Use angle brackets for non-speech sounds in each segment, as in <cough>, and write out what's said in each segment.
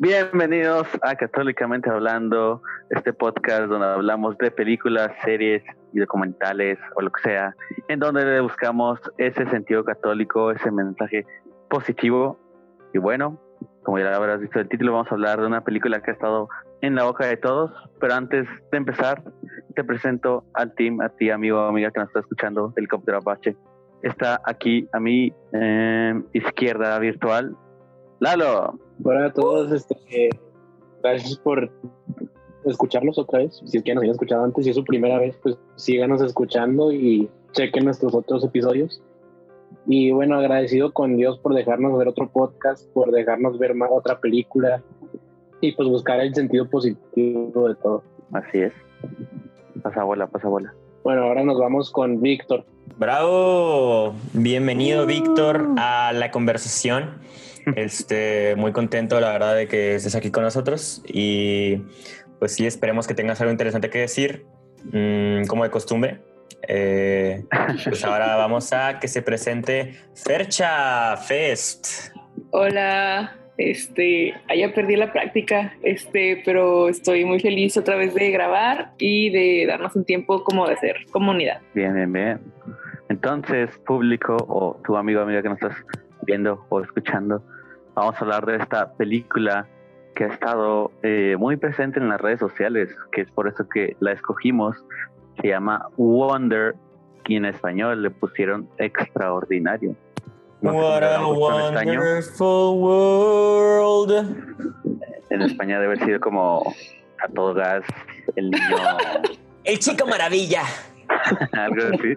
Bienvenidos a Católicamente Hablando, este podcast donde hablamos de películas, series y documentales o lo que sea, en donde buscamos ese sentido católico, ese mensaje positivo. Y bueno, como ya habrás visto el título, vamos a hablar de una película que ha estado en la boca de todos. Pero antes de empezar, te presento al team, a ti, amigo o amiga que nos está escuchando, Helicóptero Apache. Está aquí a mi eh, izquierda virtual, Lalo. Hola a todos, este, gracias por escucharnos otra vez. Si es que nos habían escuchado antes y es su primera vez, pues síganos escuchando y chequen nuestros otros episodios. Y bueno, agradecido con Dios por dejarnos ver otro podcast, por dejarnos ver más otra película y pues buscar el sentido positivo de todo. Así es. Pasa bola, pasa bola. Bueno, ahora nos vamos con Víctor. Bravo, bienvenido Víctor a la conversación. Este, muy contento, la verdad, de que estés aquí con nosotros y pues sí, esperemos que tengas algo interesante que decir, mm, como de costumbre. Eh, pues ahora vamos a que se presente Fercha Fest. Hola, este, allá perdí la práctica, este, pero estoy muy feliz otra vez de grabar y de darnos un tiempo como de ser comunidad. Bien, bien, bien. Entonces, público o tu amigo o amiga que nos estás viendo o escuchando, vamos a hablar de esta película que ha estado eh, muy presente en las redes sociales, que es por eso que la escogimos. Se llama Wonder y en español le pusieron Extraordinario. No What a wonderful world. En España debe haber sido como a todo gas, el niño. <laughs> El chico maravilla. <laughs> algo así.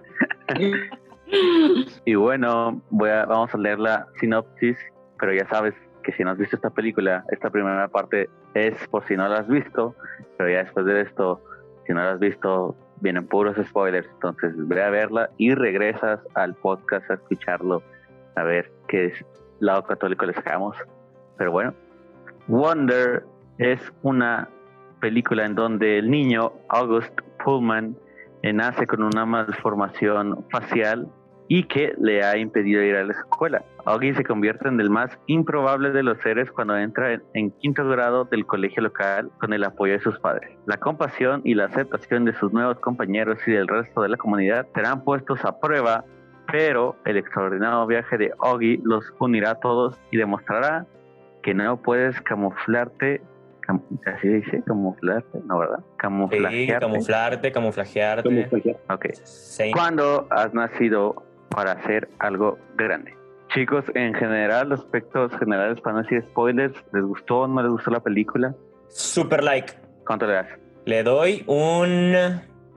<laughs> y bueno, voy a, vamos a leer la sinopsis, pero ya sabes que si no has visto esta película, esta primera parte es por si no la has visto, pero ya después de esto, si no la has visto, vienen puros spoilers, entonces ve a verla y regresas al podcast a escucharlo, a ver qué lado católico les sacamos. Pero bueno, Wonder es una película en donde el niño August Pullman nace con una malformación facial y que le ha impedido ir a la escuela. Augie se convierte en el más improbable de los seres cuando entra en, en, quinto grado del colegio local con el apoyo de sus padres. La compasión y la aceptación de sus nuevos compañeros y del resto de la comunidad serán puestos a prueba, pero el extraordinario viaje de Augie los unirá a todos y demostrará que no puedes camuflarte cam así dice, camuflarte, ¿no verdad? Camuflajearte. Sí, camuflarte, camuflajearte. Camuflajear. Ok. Sí. Cuando has nacido para hacer algo grande. Chicos, en general, los aspectos generales, para no decir spoilers, ¿les gustó o no les gustó la película? Super like. ¿Cuánto le das? Le doy un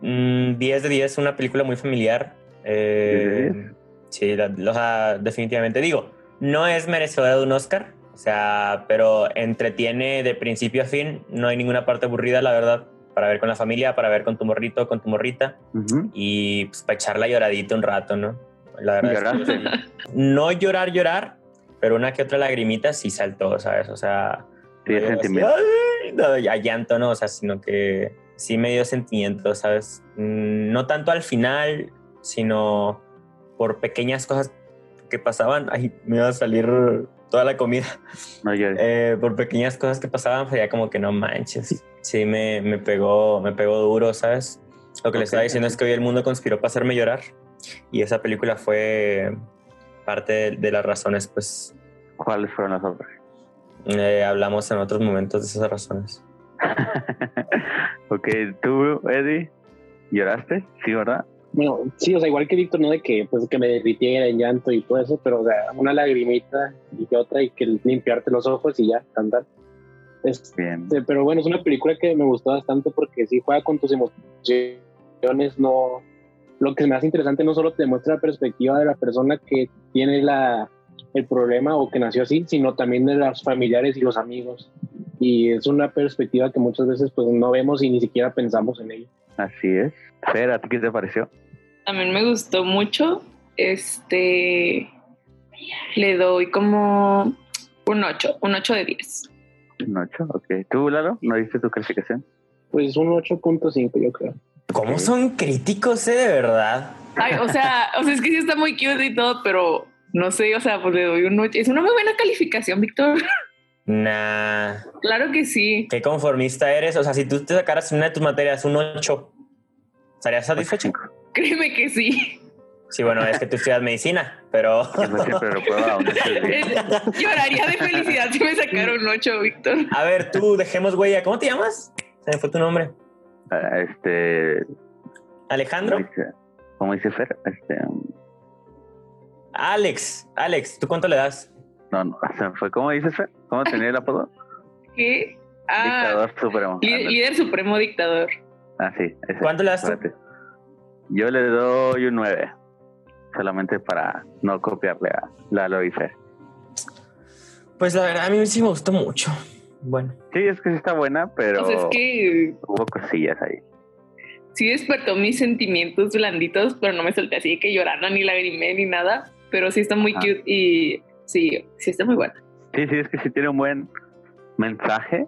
mm, 10 de 10, una película muy familiar. Eh, sí, la- definitivamente digo, no es merecedora de un Oscar, o sea, pero entretiene de principio a fin, no hay ninguna parte aburrida, la verdad, para ver con la familia, para ver con tu morrito, con tu morrita y pues para echar la lloradita un rato, ¿no? La verdad es que- no llorar, llorar, pero una que otra lagrimita sí saltó, ¿sabes? O sea, Sí, llanto, ¿no? O sea, sino que sí me dio sentimiento, ¿sabes? Mm, No tanto al final, sino por pequeñas cosas que pasaban. Ay, me iba a salir toda la comida. No. Eh, por pequeñas cosas que pasaban, pues ya como que no manches. Sí, me, me pegó, me pegó duro, ¿sabes? Lo que le Ok. estaba diciendo es que hoy el mundo conspiró para hacerme llorar. Y esa película fue parte de, de las razones, pues ¿Cuáles fueron las otras? eh, hablamos en otros momentos de esas razones. <laughs> ok, tú, Eddie, ¿lloraste? Sí, ¿verdad? Bueno, sí, o sea, igual que Víctor, no de que, pues, que me derritiera en llanto y todo eso, pero, o sea, una lagrimita y que otra y que limpiarte los ojos y ya, cantar. Este, Bien. pero bueno, es una película que me gustó bastante porque sí juega con tus emociones, no... Lo que me hace interesante no solo te demuestra la perspectiva de la persona que tiene la, el problema o que nació así, sino también de los familiares y los amigos. Y es una perspectiva que muchas veces pues no vemos y ni siquiera pensamos en ella. Así es. Fer, ¿a ti qué te pareció? También me gustó mucho. Este le doy como un 8, un 8 de 10. Un 8, ok. ¿Tú, Lalo, no diste tu calificación? Pues un 8.5 yo creo. ¿Cómo son críticos, eh, de verdad? Ay, o sea, o sea, es que sí está muy cute y todo, pero no sé, o sea, pues le doy un 8. Es una muy buena calificación, Víctor. Nah. Claro que sí. Qué conformista eres. O sea, si tú te sacaras una de tus materias un 8, ¿estarías satisfecho? Créeme que sí. Sí, bueno, es que tú estudias medicina, pero... <laughs> Lloraría de felicidad si me sacaron un 8, Víctor. A ver, tú, dejemos huella. ¿Cómo te llamas? Se me fue tu nombre. Ah, este... ¿Alejandro? ¿Cómo dice Fer? Este... Alex, Alex, ¿tú cuánto le das? No, no, <laughs> se fue. ¿Cómo dices, Fer? ¿Cómo tenía el apodo? <laughs> ¿Qué? Ah, dictador supremo. Líder, supremo dictador. Ah, sí. Ese. ¿Cuánto le das tú? Yo le doy un 9. Solamente para no copiarle a Lalo y Fer. Pues la verdad, a mí sí me gustó mucho. Bueno. Sí, es que sí está buena, pero. Es que. Hubo cosillas ahí. Sí despertó mis sentimientos blanditos, pero no me solté así que llorando ni lagrimé ni nada. Pero sí está muy cute y Sí, sí está muy buena. Sí, sí, es que sí tiene un buen mensaje,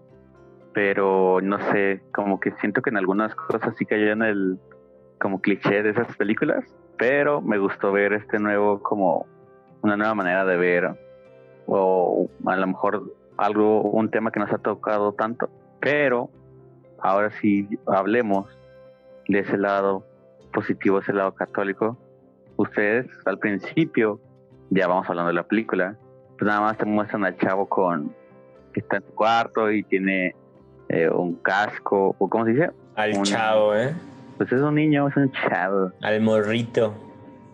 pero no sé, como que siento que en algunas cosas sí cayó en el como cliché de esas películas, pero me gustó ver este nuevo como una nueva manera de ver o a lo mejor algo un tema que nos ha tocado tanto, pero ahora sí hablemos de ese lado positivo, ese lado católico. Ustedes al principio ya vamos hablando de la película, pues nada más te muestran al chavo con que está en su cuarto y tiene eh, un casco, o ¿cómo se dice? Al chavo, ¿eh? Pues es un niño, es un chavo. Al morrito.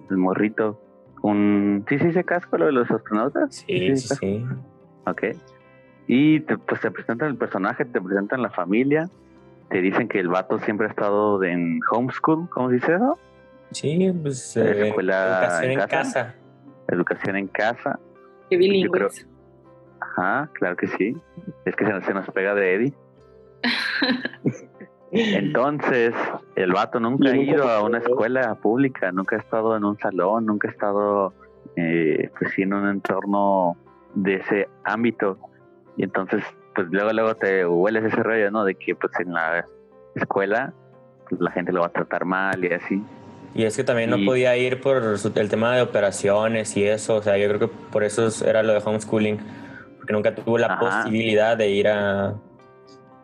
El morrito. Un... ¿Sí se dice casco lo de los astronautas? Sí, sí, sí. Ok. Y te, pues te presentan el personaje, te presentan la familia, te dicen que el vato siempre ha estado en homeschool, ¿cómo se dice eso? Sí, pues eh, escuela en, casa educación en casa. Qué bilingües. Ajá, claro que sí. Es que se, nos pega de Eddie. <laughs> Entonces, el vato nunca ha ido a una escuela pública, nunca ha estado en un salón, nunca ha estado eh, pues en un entorno de ese ámbito. Y entonces, pues luego, luego te hueles ese rollo, ¿no? De que pues en la escuela pues, la gente lo va a tratar mal y así. Y es que también no podía ir por el tema de operaciones y eso, o sea, yo creo que por eso era lo de homeschooling, porque nunca tuvo la posibilidad de ir a,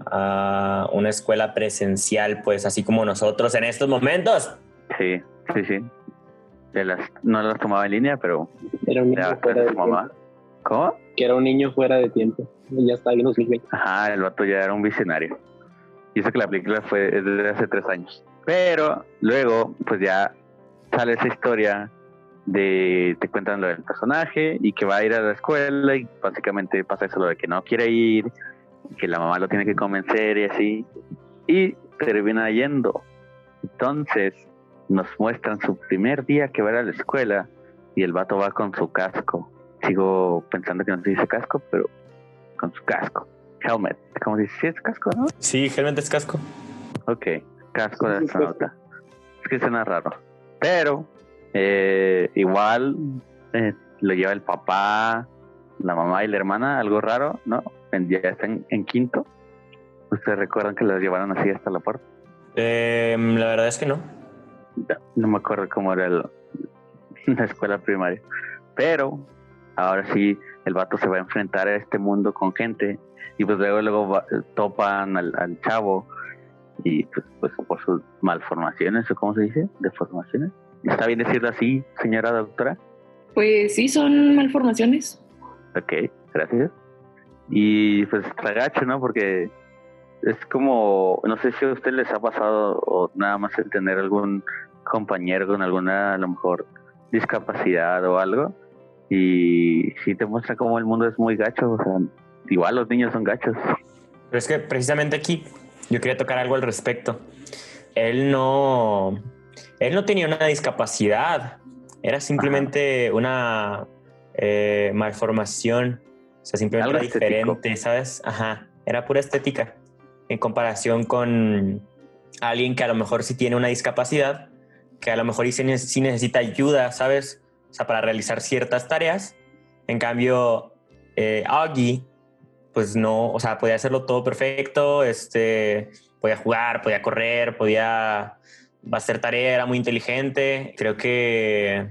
a una escuela presencial, pues así como nosotros en estos momentos. Sí, sí, sí. las, no las tomaba en línea, pero era un niño fuera de mamá. ¿Cómo? Que era un niño fuera de tiempo. Ya está, en 2020. Ajá, el vato ya era un visionario. Y eso que la película fue desde hace tres años. Pero luego, pues ya sale esa historia de te cuentan lo del personaje y que va a ir a la escuela y básicamente pasa eso lo de que no quiere ir, que la mamá lo tiene que convencer y así. Y termina yendo. Entonces nos muestran su primer día que va a, ir a la escuela y el vato va con su casco. Sigo pensando que no se dice casco, pero con su casco. Helmet. ¿Cómo dice? ¿Sí es casco, no? Sí, helmet es casco. Ok casco de astronauta. Es que suena raro. Pero eh, igual eh, lo lleva el papá, la mamá y la hermana, algo raro, ¿no? Ya están en quinto. ¿Ustedes recuerdan que los llevaron así hasta la puerta? Em, la verdad es que no. no. me acuerdo cómo era <laughs> la escuela primaria. Pero ahora sí, el vato se va a enfrentar a este mundo con gente y pues luego, luego topan al, al chavo y pues, pues, por sus malformaciones o cómo se dice, deformaciones. ¿Está bien decirlo así, señora doctora? Pues sí, son malformaciones. Ok, gracias. Y pues está gacho, ¿no? Porque es como, no sé si a usted les ha pasado o nada más el tener algún compañero con alguna, a lo mejor, discapacidad o algo. Y sí te muestra cómo el mundo es muy gacho, o sea, igual los niños son gachos. Pero es que precisamente aquí yo quería tocar algo al respecto. Él no, él no tenía una discapacidad, era simplemente una eh, malformación, o sea, simplemente era diferente, ¿sabes? Ajá, era pura estética en comparación con alguien que a lo mejor sí tiene una discapacidad, que a lo mejor sí, necesita ayuda, ¿sabes? O sea, para realizar ciertas tareas. En cambio, eh, Augie pues no, o sea, podía hacerlo todo perfecto, este, podía jugar, podía correr, podía hacer tarea, era muy inteligente. Creo que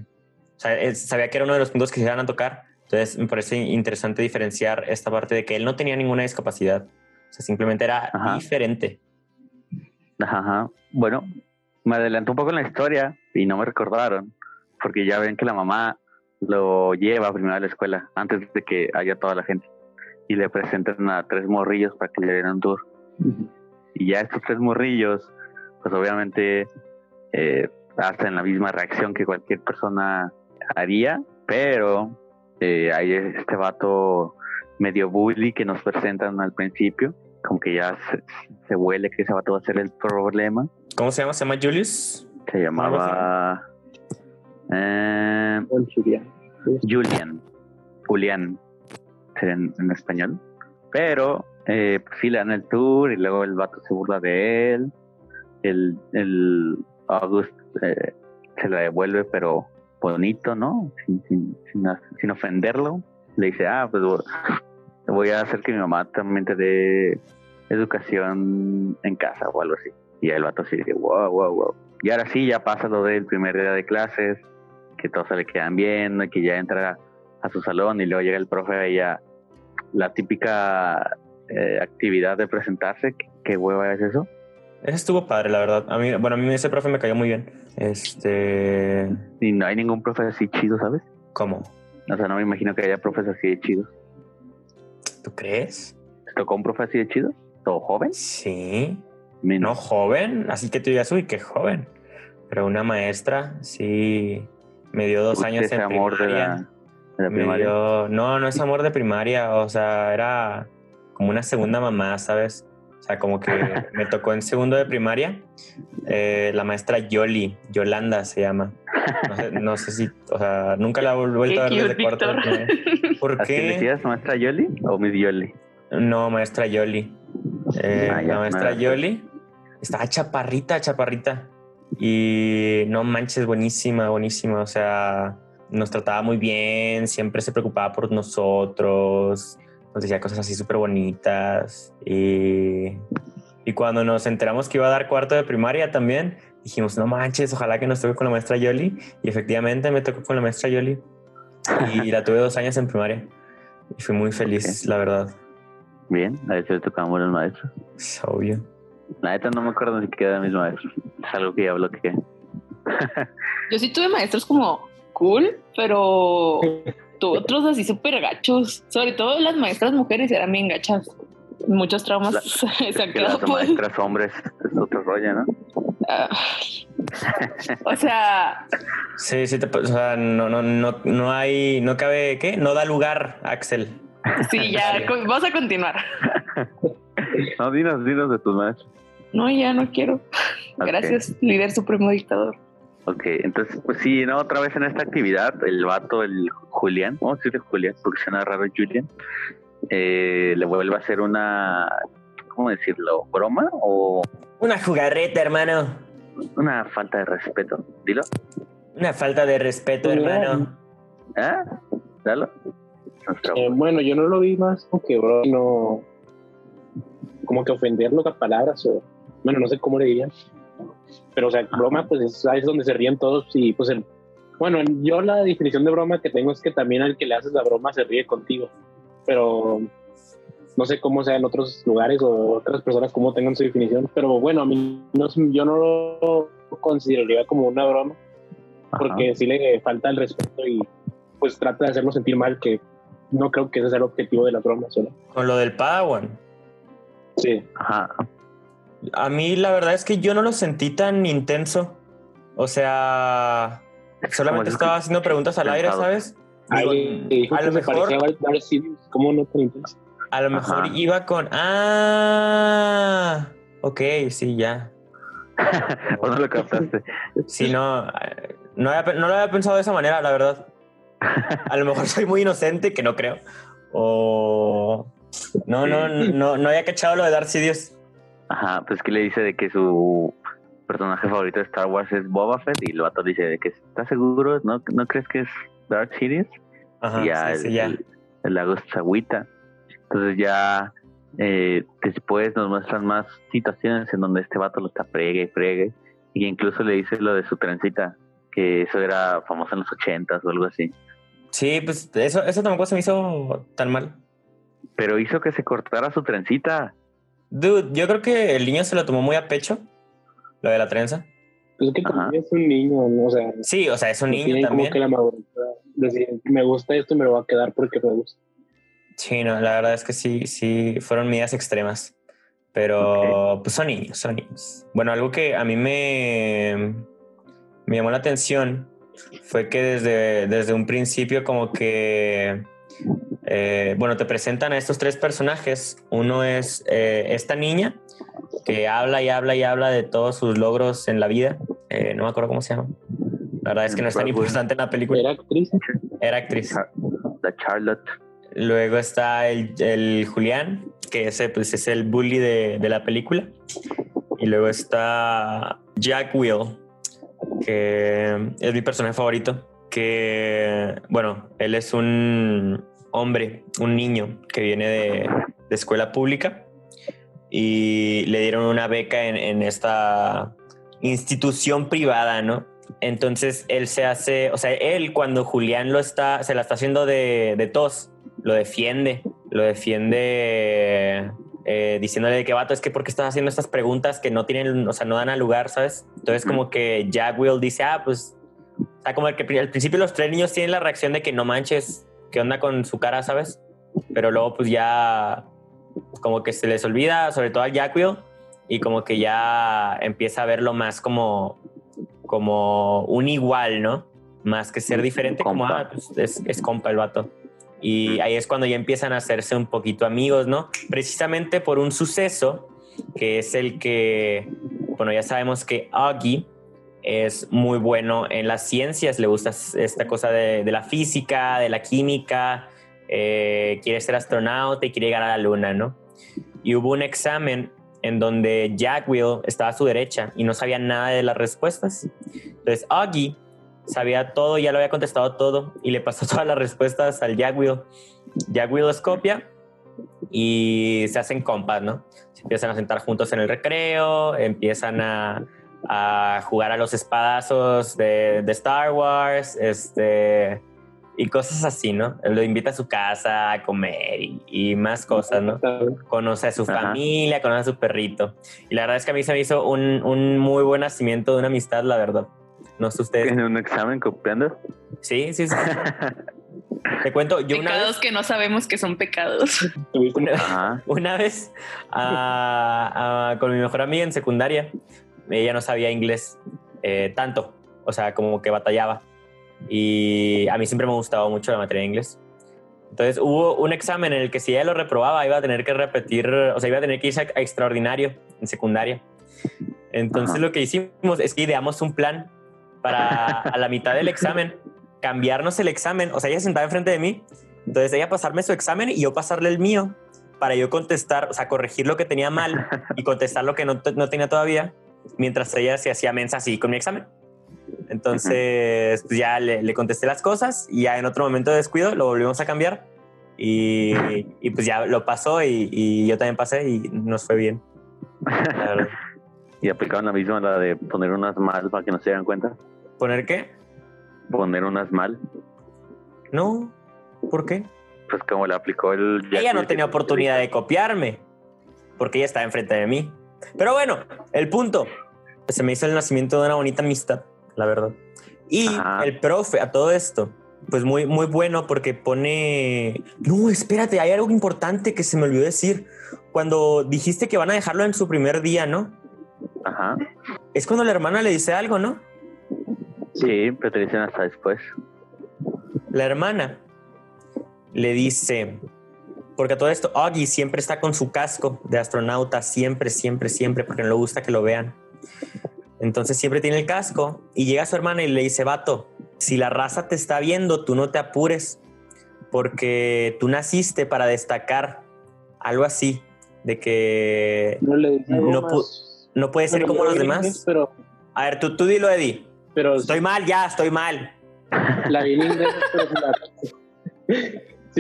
sabía que era uno de los puntos que se iban a tocar, Entonces me parece interesante diferenciar esta parte de que él no tenía ninguna discapacidad. O sea, simplemente era Ajá. diferente. Ajá. Bueno, me adelanté un poco en la historia y no me recordaron, porque ya ven que la mamá lo lleva primero a la escuela antes de que haya toda la gente y le presentan a tres morrillos para que le den un tour. Y ya estos tres morrillos, pues obviamente eh, hacen la misma reacción que cualquier persona haría, pero eh, hay este vato medio bully que nos presentan al principio, como que ya se, se huele que ese vato va a ser el problema. ¿Cómo se llama? ¿Se llama Julius? Se llamaba eh. Julian, sería en, en español, pero eh, pues sí le dan el tour y luego el vato se burla de él, el, el August eh, se la devuelve pero bonito, ¿no? Sin, sin, sin, sin ofenderlo, le dice, ah, pues vo- voy a hacer que mi mamá también te dé educación en casa o algo así. Y el vato así de, wow, wow, wow. Y ahora sí, ya pasa lo del primer día de clases, que todos se le quedan viendo y que ya entra a su salón y luego llega el profe y ya la típica eh, actividad de presentarse. ¿Qué, qué hueva es eso? Ese estuvo padre, la verdad. A mí, bueno, a mí ese profe me cayó muy bien. Este. Y no hay ningún profe así chido, ¿sabes? ¿Cómo? O sea, no me imagino que haya profes así de chidos. ¿Tú crees? ¿Te tocó un profe así de chido? ¿Todo joven? Sí. Mi No joven, así que tú digas, uy, qué joven. Pero una maestra, sí, me dio dos años ese en amor de primaria. la, de la Me primaria. dio- no, no es amor de primaria, o sea, era como una segunda mamá, ¿sabes? O sea, como que <laughs> me tocó en segundo de primaria eh, la maestra Yoli, Yolanda se llama. No sé, no sé si, o sea, nunca la he vuelto a Qué ver desde cuarto de. ¿Por ¿Así le qué? decías maestra Yoli o Miss Yoli? No, maestra Yoli. Eh, Ah, ya, la maestra. Yoli estaba chaparrita, chaparrita. Y no manches, buenísima, buenísima. O sea, nos trataba muy bien, siempre se preocupaba por nosotros, nos decía cosas así súper bonitas. Y, y cuando nos enteramos que iba a dar cuarto de primaria también, dijimos, no manches, ojalá que nos toque con la maestra Yoli. Y efectivamente me tocó con la maestra Yoli. Y <laughs> la tuve dos años en primaria. Y fui muy feliz, la verdad. Bien, a veces le tocaban buenos maestros. Es obvio. La neta no me acuerdo ni siquiera de mis maestros. Es algo que ya bloqueé. Yo sí tuve maestros como cool, pero tuve otros así súper gachos. Sobre todo las maestras mujeres eran bien gachas. Muchos traumas La- <laughs> se han las maestras hombres es otro rollo, ¿no? Ay. O sea, Sí, sí, te, o sea, no, no, no, no hay, no cabe, ¿qué? No da lugar, Axel. sí, ya, vamos a continuar. <laughs> <laughs> No, dinos, dinos de tus maestros. No, ya no quiero. Gracias, líder supremo dictador. Ok, entonces, pues sí, ¿no? Otra vez en esta actividad, el vato, el Julián, vamos a decirle Julián, porque suena raro Julián, eh, le vuelve a hacer una, ¿cómo decirlo? ¿Broma o Una jugarreta, hermano. una falta de respeto? Dilo. Una falta de respeto, hermano. ¿Ah? Dalo. Eh, bueno, yo no lo vi más como que, bro, no. Como que ofenderlo a palabras o. Bueno, no sé cómo le dirían. Pero, o sea, broma, pues es, es donde se ríen todos y, pues, el. Bueno, yo la definición de broma que tengo es que también al que le haces la broma se ríe contigo. Pero no sé cómo sea en otros lugares o otras personas cómo tengan su definición. Pero bueno, a mí no, yo no lo consideraría como una broma Ajá. porque sí le falta el respeto y pues trata de hacerlo sentir mal, que no creo que ese sea el objetivo de las bromas. ¿no? Con lo del Padawan. Sí, Ajá. A mí la verdad es que yo no lo sentí tan intenso. O sea, solamente estaba es- haciendo preguntas al aire. ¿sabes? Digo, a lo se mejor, ¿cómo no te intenso? a lo mejor Ajá. iba con, ah, ok, sí, ya. <laughs> ¿O no lo captaste? Sí, no, no, había, pe- no lo había pensado de esa manera, la verdad. A lo mejor soy muy inocente, que no creo. O no, no, no, no había cachado lo de Darth Sidious. Ajá, pues que le dice de que su personaje favorito de Star Wars es Boba Fett y el vato dice de que está seguro, ¿no, ¿no crees que es Darth Sidious? Ajá, y ya, sí, sí, el, ya. el, el lago agüita. Entonces ya eh, después nos muestran más situaciones en donde este vato lo está pregue y pregue. Y incluso le dice lo de su trencita, que eso era famoso en los ochentas o algo así. Sí, pues eso, eso tampoco se me hizo tan mal. Pero hizo que se cortara su trencita. Dude, yo creo que el niño se lo tomó muy a pecho, lo de la trenza. Pues es que también es un niño, ¿no? O sea, Sí, o sea, es un niño tiene también. como que la madurez decir, me gusta esto y me lo va a quedar porque me gusta. Sí, no, la verdad es que sí, sí, fueron medidas extremas. Pero pues son niños, son niños. Bueno, algo que a mí me, me llamó la atención fue que desde, desde un principio como que, eh, bueno, te presentan a estos tres personajes. Uno es eh, esta niña que habla y habla y habla de todos sus logros en la vida. Eh, no me acuerdo cómo se llama. La verdad es que no es tan Broadway. importante en la película. Era actriz. Era actriz. La Charlotte. Luego está el, el Julián, que ese pues, es el bully de, de la película. Y luego está Jack Will, que es mi personaje favorito. Que, bueno, él es un hombre, un niño que viene de, escuela pública y le dieron una beca en, esta institución privada, ¿no? Entonces él se hace, o sea, él cuando Julián lo está, se la está haciendo de, tos, lo defiende, lo defiende eh, diciéndole de que vato, es que porque estás haciendo estas preguntas que no tienen, o sea, no dan a lugar, ¿sabes? Entonces como que Jack Will dice, ah, pues, o sea, como que pri- al principio los tres niños tienen la reacción de que no manches, ¿qué onda con su cara, ¿sabes? Pero luego pues ya como que se les olvida, sobre todo al Jack Will, y como que ya empieza a verlo más como, como un igual, ¿no? Más que ser diferente, como, ah, pues es, es compa el vato. Y ahí es cuando ya empiezan a hacerse un poquito amigos, ¿no? Precisamente por un suceso que es el que, bueno, ya sabemos que Augie es muy bueno en las ciencias, le gusta esta cosa de, la física, de la química, eh, quiere ser astronauta y quiere llegar a la luna, ¿no? Y hubo un examen en donde Jack Will estaba a su derecha y no sabía nada de las respuestas. Entonces Augie sabía todo, ya lo había contestado todo y le pasó <laughs> todas las respuestas al Jack Will. Jack Will los copia y se hacen compas, ¿no? Se empiezan a sentar juntos en el recreo, empiezan a, a jugar a los espadazos de, de Star Wars, este, y cosas así, ¿no? Lo invita a su casa a comer y, y más cosas, ¿no? Conoce a su Ajá. familia, conoce a su perrito. Y la verdad es que a mí se me hizo un, un muy buen nacimiento de una amistad, la verdad. No sé ustedes. ¿En un examen copiando? Sí, sí, sí. <laughs> Te cuento, yo una pecados vez, que no sabemos que son pecados. <laughs> Una- una vez a- a- con mi mejor amiga en secundaria, ella no sabía inglés eh, tanto, o sea, como que batallaba. Y a mí siempre me gustaba mucho la materia de inglés. Entonces hubo un examen en el que si ella lo reprobaba iba a tener que repetir, o sea, iba a tener que irse a, extraordinario en secundaria. Entonces Ajá. lo que hicimos es que ideamos un plan para a la mitad del examen cambiarnos el examen. O sea, ella sentada enfrente de mí, entonces ella pasarme su examen y yo pasarle el mío para yo contestar, o sea, corregir lo que tenía mal y contestar lo que no, no tenía todavía, mientras ella se hacía mensa así con mi examen. Entonces, pues ya le, le contesté las cosas y ya en otro momento de descuido lo volvimos a cambiar y, y pues ya lo pasó y, y yo también pasé y nos fue bien. La <laughs> y aplicaron la misma, la de poner unas mal para que no se dieran cuenta. ¿Poner qué? Poner unas mal. No, ¿por qué? Pues como le aplicó el... ella no tenía oportunidad de copiarme porque ella estaba enfrente de mí. Pero bueno, el punto, se me hizo el nacimiento de una bonita amistad, la verdad. Y Ajá. el profe, a todo esto, pues muy, muy bueno porque pone... No, espérate, hay algo importante que se me olvidó decir. Cuando dijiste que van a dejarlo en su primer día, ¿no? Ajá. Es cuando la hermana le dice algo, ¿no? Sí, pero te dicen hasta después. La hermana le dice, porque todo esto, Augie siempre está con su casco de astronauta, siempre, siempre, siempre, porque no le gusta que lo vean. Entonces siempre tiene el casco y llega su hermana y le dice, vato, si la raza te está viendo, tú no te apures, porque tú naciste para destacar algo así, de que No le No pu- no puedes ser Bueno, como los demás. inglés, Pero, A ver, tú, tú dilo, Eddie. pero Estoy mal, ya, estoy mal. la vi en inglés, <laughs> pero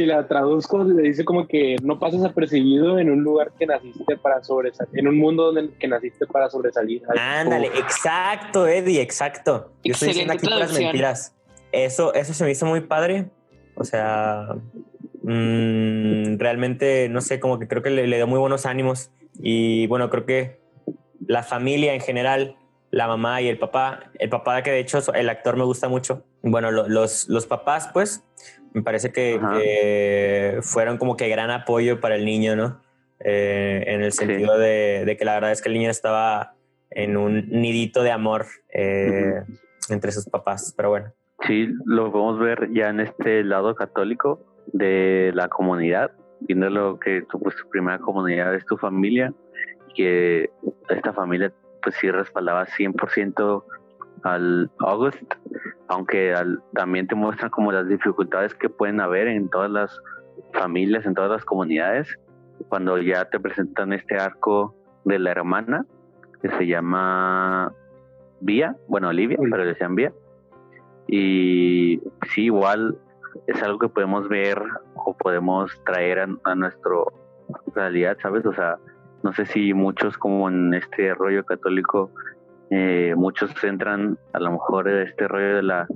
si la, traduzco, le dice como que no pases apercibido en un lugar que naciste para sobresalir, en un mundo donde que naciste para sobresalir. Ándale, como- exacto, Eddie, exacto. Yo estoy diciendo aquí puras mentiras. Eso, eso se me hizo muy padre O sea, mm, realmente, no sé, como que creo que le, le dio muy buenos ánimos. Y bueno, creo que la familia en general, la mamá y el papá, el papá que de hecho el actor me gusta mucho. Bueno, lo- los, los papás, pues, me parece que, fueron como que gran apoyo para el niño, ¿no? Eh, en el Sí. sentido de, de que la verdad es que el niño estaba en un nidito de amor eh, entre sus papás, pero bueno. Sí, lo podemos ver ya en este lado católico de la comunidad, viéndolo que tu, pues, tu primera comunidad es tu familia, que esta familia pues sí respaldaba 100% al August, aunque al- también te muestran como las dificultades que pueden haber en todas las familias, en todas las comunidades, cuando ya te presentan este arco de la hermana, que se llama Vía, bueno, Olivia, pero le decían Vía. Y sí, igual es algo que podemos ver o podemos traer a, a nuestra realidad, ¿sabes? O sea, no sé si muchos como en este rollo católico, eh, muchos centran a lo mejor este rollo de la,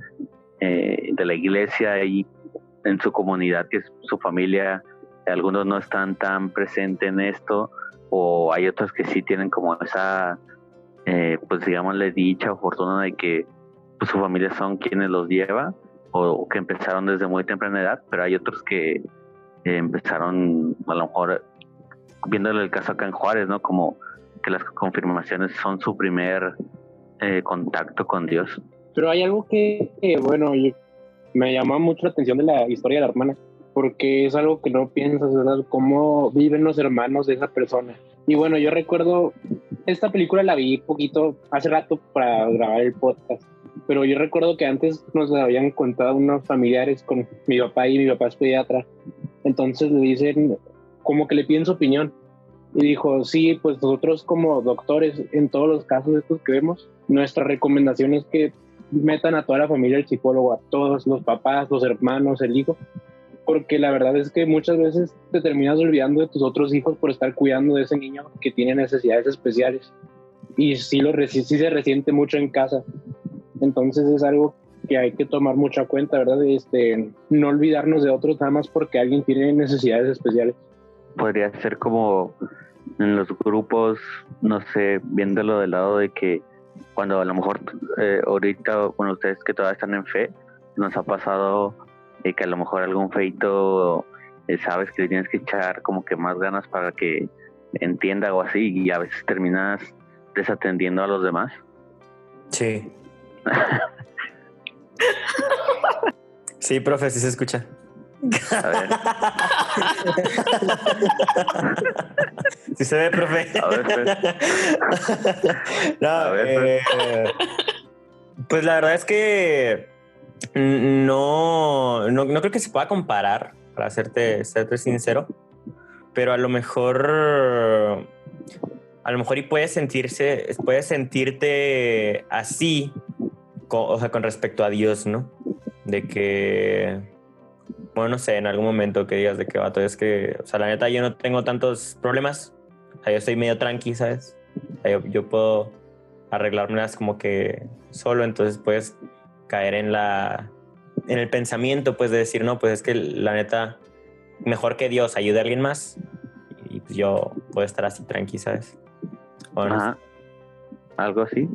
eh, de la iglesia y en su comunidad, que es su familia, algunos no están tan presentes en esto, o hay otros que sí tienen como esa, eh, pues digámosle, dicha o fortuna de que pues, su familia son quienes los lleva, o, o que empezaron desde muy temprana edad, pero hay otros que eh, empezaron a lo mejor viéndole el caso acá en Juárez, ¿no? Como que las confirmaciones son su primer eh, contacto con Dios. Pero hay algo que, bueno, me llama mucho la atención de la historia de la hermana, porque es algo que no piensas, ¿verdad? Cómo viven los hermanos de esa persona. Y bueno, yo recuerdo, esta película la vi poquito, hace rato para grabar el podcast, pero yo recuerdo que antes nos la habían contado unos familiares con mi papá y mi papá es pediatra. Entonces le dicen, como que le piden su opinión. Y dijo, sí, pues nosotros como doctores, en todos los casos estos que vemos, nuestra recomendación es que metan a toda la familia al psicólogo, a todos, los papás, los hermanos, el hijo, porque la verdad es que muchas veces te terminas olvidando de tus otros hijos por estar cuidando de ese niño que tiene necesidades especiales. Y sí, lo, sí se resiente mucho en casa. Entonces es algo que hay que tomar mucha cuenta, ¿verdad? Este, no olvidarnos de otros nada más porque alguien tiene necesidades especiales. Podría ser como en los grupos, no sé, viéndolo del lado de que cuando a lo mejor eh, ahorita, bueno, ustedes que todavía están en fe, nos ha pasado eh, que a lo mejor algún feito eh, sabes que le tienes que echar como que más ganas para que entienda o así y a veces terminas desatendiendo a los demás. Sí. <laughs> Sí, profe, sí se escucha. A ver, <laughs> Sí se ve, profe. A ver, No, A ver, eh, pues la verdad es que no, no, no creo que se pueda comparar, para serte, serte sincero, pero a lo mejor, a lo mejor y puedes sentirse, puedes sentirte así, co- o sea, con respecto a Dios, ¿no? De que, bueno, no sé, en algún momento que digas de que vato, es que, o sea, la neta yo no tengo tantos problemas, o sea, yo estoy medio tranqui, ¿sabes? O sea, yo, yo puedo arreglármelas como que solo, entonces puedes caer en la en el pensamiento, pues de decir, no, pues es que la neta, mejor que Dios ayude a alguien más y pues yo puedo estar así tranqui, ¿sabes? Ajá, algo así.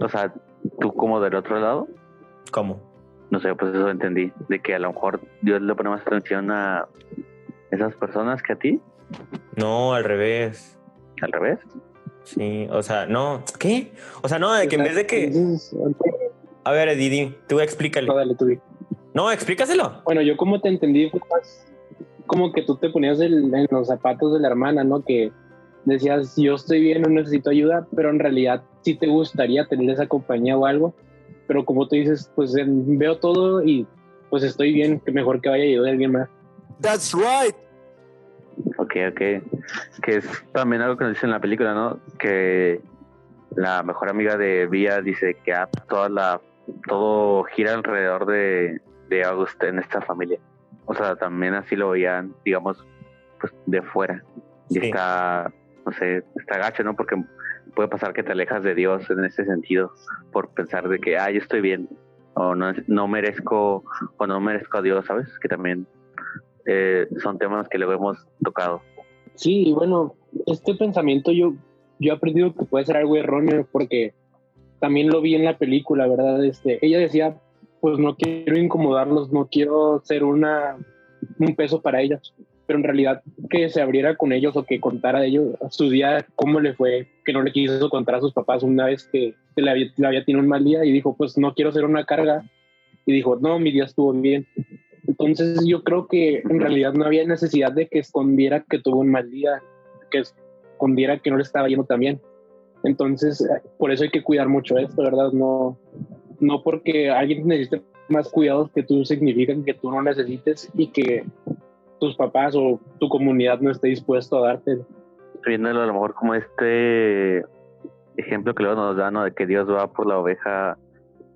O sea, tú como del otro lado, ¿Cómo? No sé, pues eso entendí, de que a lo mejor Dios le pone más atención a esas personas que a ti, No, al revés. al revés. Sí, o sea, no, ¿qué? O sea, no, de que en vez de que... A ver, Didi, tú explícale. no, dale, tú di. No, explícaselo. Bueno, yo como te entendí fue más como que tú te ponías el- en los zapatos de la hermana, ¿no? Que decías, yo estoy bien, no necesito ayuda, pero en realidad sí te gustaría tener esa compañía o algo. Pero como tú dices, pues en- veo todo y pues estoy bien, que mejor que vaya a ayudar a alguien más. That's right. Ok, ok. Que es también algo que nos dice en la película, ¿no? Que la mejor amiga de Vía dice que ah, toda la, todo gira alrededor de, de August en esta familia. O sea, también así lo veían, digamos, pues de fuera. Y Sí. está, no sé, está gacho, ¿no? Porque puede pasar que te alejas de Dios en ese sentido por pensar de que, ah, yo estoy bien. o no, no merezco o no merezco a Dios, ¿sabes? Que también eh, son temas que luego hemos tocado. Sí, bueno, este pensamiento yo, yo he aprendido que puede ser algo erróneo porque también lo vi en la película, ¿verdad? Este, ella decía, pues no quiero incomodarlos, no quiero ser una, un peso para ellas, pero en realidad que se abriera con ellos o que contara de ellos su día, cómo le fue, que no le quiso contar a sus papás una vez que le había, había tenido un mal día y dijo, pues no quiero ser una carga, y dijo, no, mi día estuvo bien. Entonces yo creo que en realidad no había necesidad de que escondiera que tuvo un mal día, que escondiera que no le estaba yendo tan bien. Entonces, por eso hay que cuidar mucho esto, ¿verdad? No, no porque alguien necesite más cuidados que tú significan que tú no necesites y que tus papás o tu comunidad no esté dispuesto a darte. Viéndolo a lo mejor como este ejemplo que luego nos da, ¿no? De que Dios va por la oveja,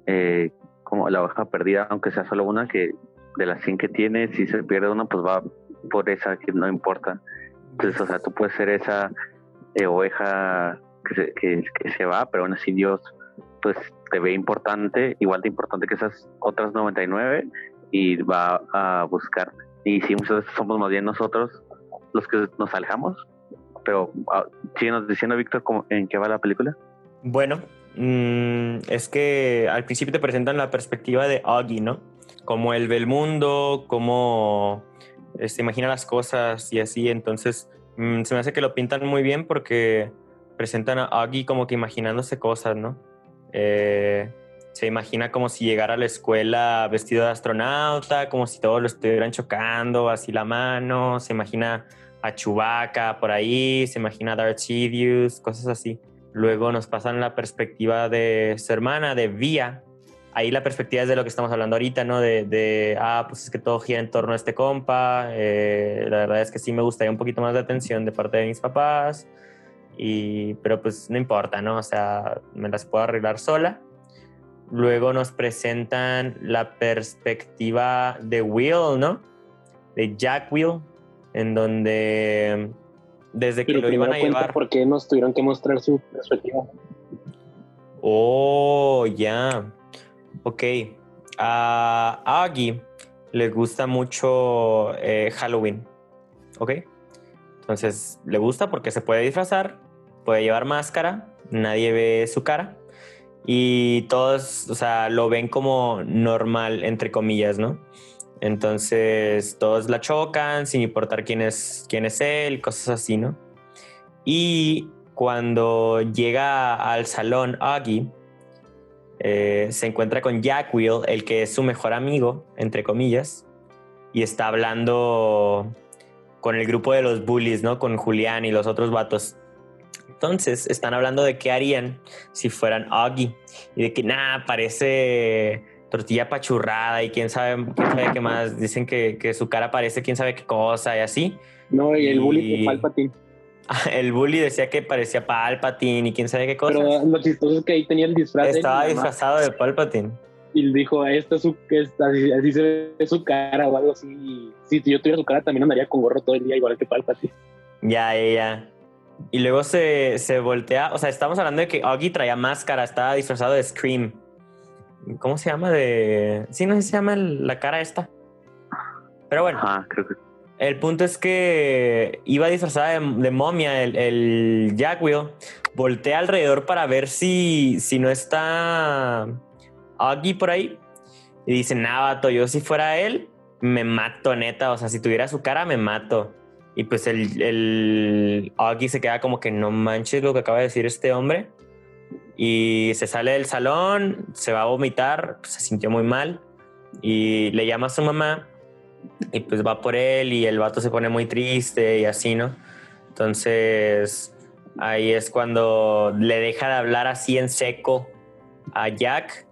eh, como la oveja perdida, aunque sea solo una, que de las 100 que tiene, si se pierde una, pues va por esa que no importa. Entonces, o sea, tú puedes ser esa eh, oveja que se, que, que se va, pero aún así Dios pues te ve importante, igual de importante que esas otras 99 y va a buscar. Y si muchas veces somos más bien nosotros los que nos alejamos, pero uh, síguenos diciendo, Víctor, ¿en qué va la película? Bueno, mmm, es que al principio te presentan la perspectiva de Augie, ¿no? Cómo él ve el mundo, cómo se este, imagina las cosas y así. Entonces, mmm, se me hace que lo pintan muy bien porque presentan a Augie como que imaginándose cosas, ¿no? Eh, se imagina como si llegara a la escuela vestido de astronauta, como si todos lo estuvieran chocando, así la mano, se imagina a Chewbacca por ahí, se imagina a Darth Sidious, cosas así. Luego nos pasan la perspectiva de su hermana, de Via. Ahí la perspectiva es de lo que estamos hablando ahorita, ¿no? De, de ah, pues es que todo gira en torno a este compa. Eh, la verdad es que sí me gustaría un poquito más de atención de parte de mis papás. Y, pero pues no importa, ¿no? O sea, me las puedo arreglar sola. Luego nos presentan la perspectiva de Will, ¿no? De Jack Will, en donde desde que Pero lo iban a llevar. ¿Por qué nos tuvieron que mostrar su perspectiva? Oh, ya. Ok. A Aggie le gusta mucho eh, Halloween. ¿Ok? Entonces le gusta porque se puede disfrazar, puede llevar máscara, nadie ve su cara y todos, o sea, lo ven como normal, entre comillas, ¿no? Entonces todos la chocan sin importar quién es, quién es él, cosas así, ¿no? Y cuando llega al salón Aggie, eh, se encuentra con Jack Will, el que es su mejor amigo, entre comillas, y está hablando con el grupo de los bullies, ¿no? Con Julián y los otros vatos. Entonces están hablando de qué harían si fueran Augie y de que nada, parece tortilla pachurrada y quién sabe, quién sabe qué más. Dicen que, que, su cara parece quién sabe qué cosa y así. No, y el bully de Palpatine. <laughs> El bully decía que parecía Palpatine y quién sabe qué cosa. Pero lo chistoso es que ahí tenía el disfraz. Estaba disfrazado de Palpatine. Y dijo, esta es su, esta, así, se ve su cara o algo así. Si yo tuviera su cara también andaría con gorro todo el día igual que Palpatine. Ya, ya. Y luego se, se voltea, o sea, estamos hablando de que Augie traía máscara, estaba disfrazado de Scream. ¿Cómo se llama? De... Sí, no sé si se llama la cara esta. Pero bueno. Creo que... El punto es que iba disfrazada de, de momia el, el. Voltea alrededor para ver si, si no está Augie por ahí. Y dice, vato, yo si fuera él, me mato, neta. O sea, si tuviera su cara, me mato. Y pues el, el Augie se queda como que no manches lo que acaba de decir este hombre. Y se sale del salón, se va a vomitar, se sintió muy mal. Y le llama a su mamá y pues va por él y el vato se pone muy triste y así, ¿no? Entonces ahí es cuando le deja de hablar así en seco a Jack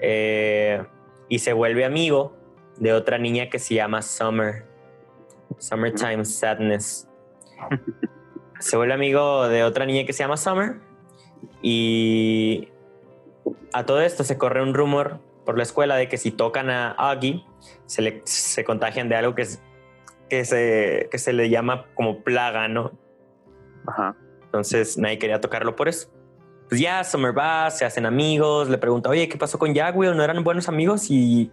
eh, y se vuelve amigo de otra niña que se llama Summer. Summertime Sadness. Se vuelve amigo de otra niña que se llama Summer y a todo esto se corre un rumor por la escuela de que si tocan a Augie se, le, se contagian de algo que, es, que, se, que se le llama como plaga, ¿no? Ajá. Entonces nadie quería tocarlo por eso. pues ya Summer va, se hacen amigos, le pregunta, oye, ¿qué pasó con Jack? ¿No eran buenos amigos? Y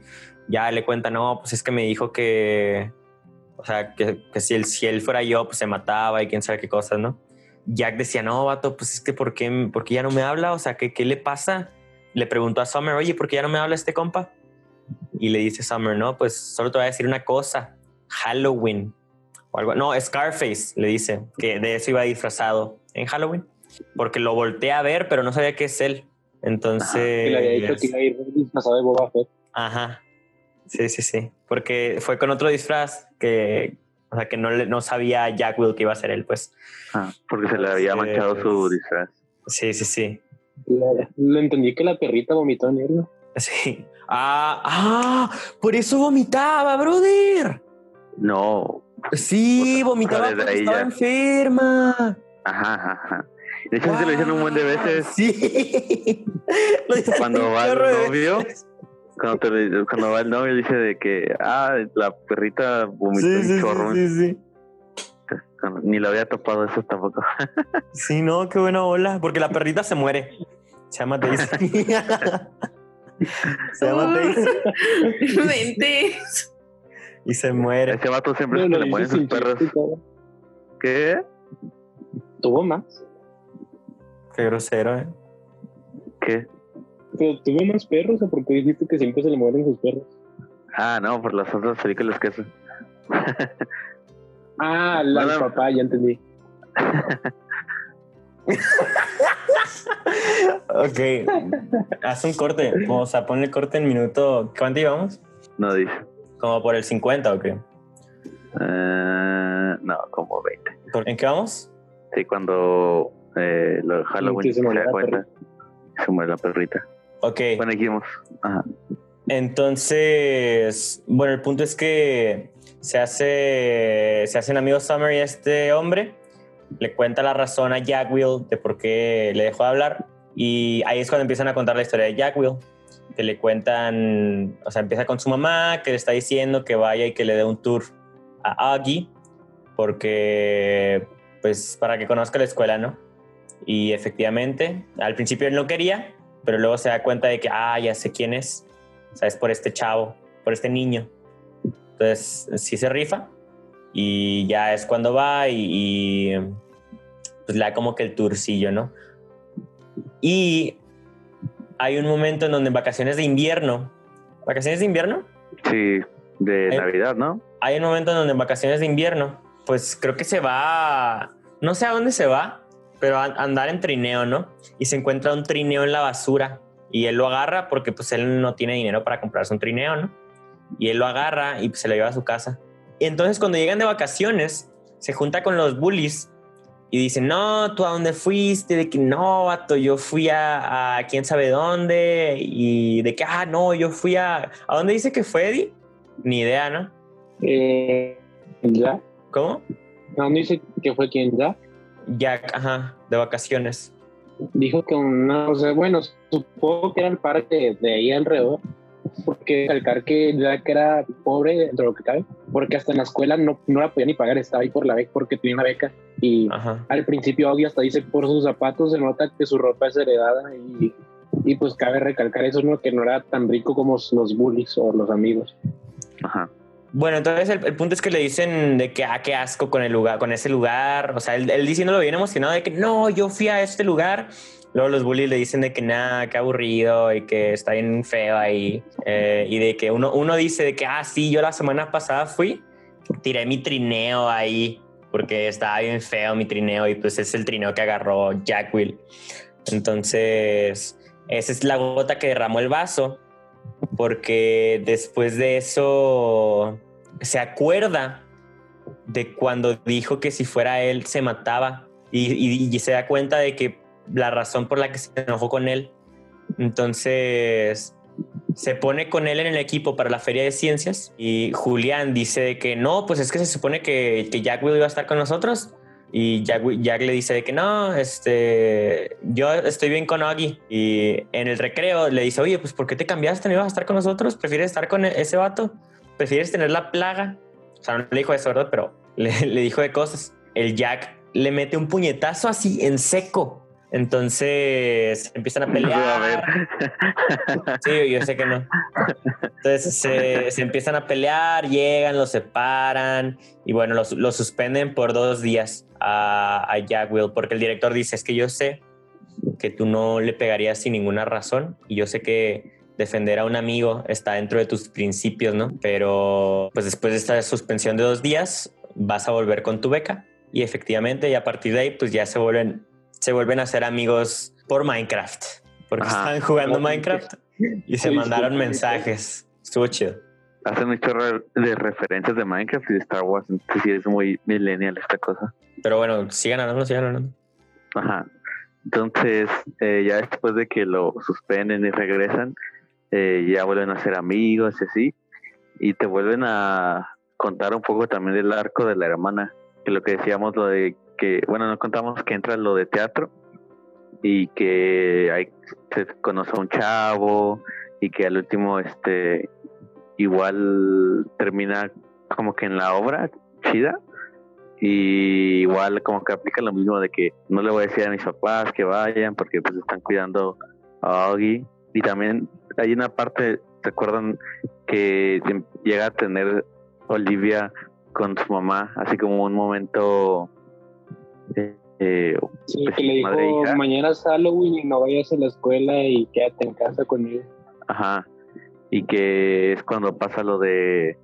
ya le cuenta, no, pues es que me dijo que, o sea, que, que si, él, si él fuera yo, pues se mataba y quién sabe qué cosas, ¿no? Jack decía, no, vato, pues es que ¿por qué, por qué ya no me habla? O sea, ¿qué, ¿qué le pasa? Le preguntó a Summer, oye, ¿por qué ya no me habla este compa? Y le dice Summer, no, pues solo te voy a decir una cosa, Halloween. O algo, no, Scarface, le dice, que de eso iba disfrazado en Halloween, porque lo volteé a ver, pero no sabía que es él. Entonces... Había que iba a ir disfrazado de Boba Fett. Ajá. Sí, sí, sí. Porque fue con otro disfraz que, o sea, que no, le- no sabía Jack Will que iba a ser él, pues. Ah, porque se le había manchado su disfraz. Sí, sí, sí. Le, le entendí que la perrita vomitó en él. ¿no? Sí. Ah, ah, por eso vomitaba, brother. No. Sí, vomitaba porque estaba ya. enferma. Ajá, ajá, ajá. De hecho, se lo hicieron un buen de veces. Sí. <laughs> Lo Cuando un va el Cuando, te- cuando va el novio dice de que, ah, la perrita vomitó Sí, un sí, chorro. sí, sí, sí. Ni lo había topado eso tampoco. <laughs> Sí, no, qué buena bola. Porque la perrita se muere. Se llama Daisy. <laughs> se llama Daisy Vente. y se muere. Ese vato siempre se le ponen dice sus perros. ¿Qué? Tuvo más. Qué grosero, ¿eh? ¿Qué? Pero tuvo más perros, ¿o por qué dijiste que siempre se le mueren sus perros? Ah, no, por las otras películas que hacen. Ah, la Bueno. papá, ya entendí. Ok. Haz un corte. O sea, ponle corte en minuto. ¿Cuánto llevamos? No dice. Como por el 50 o qué. Eh, no, como 20. ¿Por- ¿En qué vamos? Sí, cuando eh, lo de Halloween se se, da. Se muere la perrita. Ok. Bueno, dijimos. Ajá. Entonces, bueno, el punto es que se hace, se hacen amigos Summer y este hombre. Le cuenta la razón a Jack Will de por qué le dejó de hablar. Y ahí es cuando empiezan a contar la historia de Jack Will. Que le cuentan, o sea, empieza con su mamá, que le está diciendo que vaya y que le dé un tour a Augie. Porque, pues, para que conozca la escuela, ¿no? Y efectivamente, al principio él no quería, pero luego se da cuenta de que, ah, ya sé quién es. O sea, es por este chavo, por este niño. Entonces, sí se rifa. Y ya es cuando va y, y, pues le da como que el tourcillo, ¿no? Y hay un momento en donde en vacaciones de invierno, vacaciones de invierno, Sí, de. Navidad, ¿no? hay un momento en donde en vacaciones de invierno, pues creo que se va, no sé a dónde se va, pero a a andar en trineo, ¿no? Y se encuentra un trineo en la basura y él lo agarra porque pues él no tiene dinero para comprarse un trineo, ¿no? Y él lo agarra y pues, se lo lleva a su casa. Y entonces cuando llegan de vacaciones, se junta con los bullies y dicen, no, ¿tú a dónde fuiste? De que no, vato, yo fui a, a quién sabe dónde. Y de que, ah, no, yo fui a... ¿A dónde dice que fue, Eddie? Ni idea, ¿no? Eh, ¿Ya? ¿Cómo? ¿No dice que fue quien ya? Jack, ajá, de vacaciones. Dijo que una, o sea, bueno, supongo que era el parque de ahí alrededor, porque recalcar que Jack era pobre dentro de lo que cabe, porque hasta en la escuela no, no la podía ni pagar, estaba ahí por la beca, porque tenía una beca, y Ajá. al principio Augie hasta dice por sus zapatos se nota que su ropa es heredada, y, y pues cabe recalcar eso, ¿no? que no era tan rico como los bullies o los amigos. Ajá. Bueno, entonces el, el punto es que le dicen de que, ah, qué asco con el lugar, con ese lugar. O sea, él, él diciéndolo bien emocionado de que no, yo fui a este lugar. Luego los bullies le dicen de que nada, qué aburrido y que está bien feo ahí. Eh, y de que uno, uno dice de que, ah, sí, yo la semana pasada fui, tiré mi trineo ahí porque estaba bien feo mi trineo y pues es el trineo que agarró Jack Will. Entonces, esa es la gota que derramó el vaso porque después de eso se acuerda de cuando dijo que si fuera él se mataba y, se da cuenta de que la razón por la que se enojó con él. Entonces se pone con él en el equipo para la feria de ciencias y Julián dice que no, pues es que se supone que, Jack Will iba a estar con nosotros. Y Jack, Jack le dice que no, este, yo estoy bien con Augie. Y en el recreo le dice, oye, pues ¿por qué te cambiaste? ¿No ibas a estar con nosotros? ¿Prefieres estar con e- ese vato? ¿Prefieres tener la plaga? O sea, no le dijo eso, ¿verdad? Pero le, <laughs> le dijo de cosas. El Jack le mete un puñetazo así en seco, Entonces empiezan a <laughs> pelear. <laughs> Sí, yo sé que no. Entonces se, empiezan a pelear, llegan, los separan y bueno, los, los suspenden por dos días a, a Jack Will porque el director dice, es que yo sé que tú no le pegarías sin ninguna razón y yo sé que defender a un amigo está dentro de tus principios, ¿no? Pero pues después de esta suspensión de dos días vas a volver con tu beca. Y efectivamente y a partir de ahí pues ya se vuelven se vuelven a ser amigos por Minecraft. Porque están jugando Minecraft y se mandaron mensajes. Estuvo chido. Hacen mucho de referencias de Minecraft y de Star Wars entonces sí es muy millennial esta cosa. Pero bueno sigan hablando sigan hablando. Ajá. Entonces eh, ya después de que lo suspenden y regresan eh, ya vuelven a ser amigos y así y te vuelven a contar un poco también del arco de la hermana que lo que decíamos, lo de que, bueno, nos contamos que entra lo de teatro y que hay, se conoce a un chavo y que al último, este, igual termina como que en la obra chida y igual como que aplica lo mismo de que no le voy a decir a mis papás que vayan porque pues están cuidando a Augie y también hay una parte, ¿se acuerdan? Que llega a tener Olivia con su mamá, así como un momento. Eh, sí, pues, que le dijo: mañana es Halloween y no vayas a la escuela y quédate en casa conmigo. Ajá. Y que es cuando pasa lo de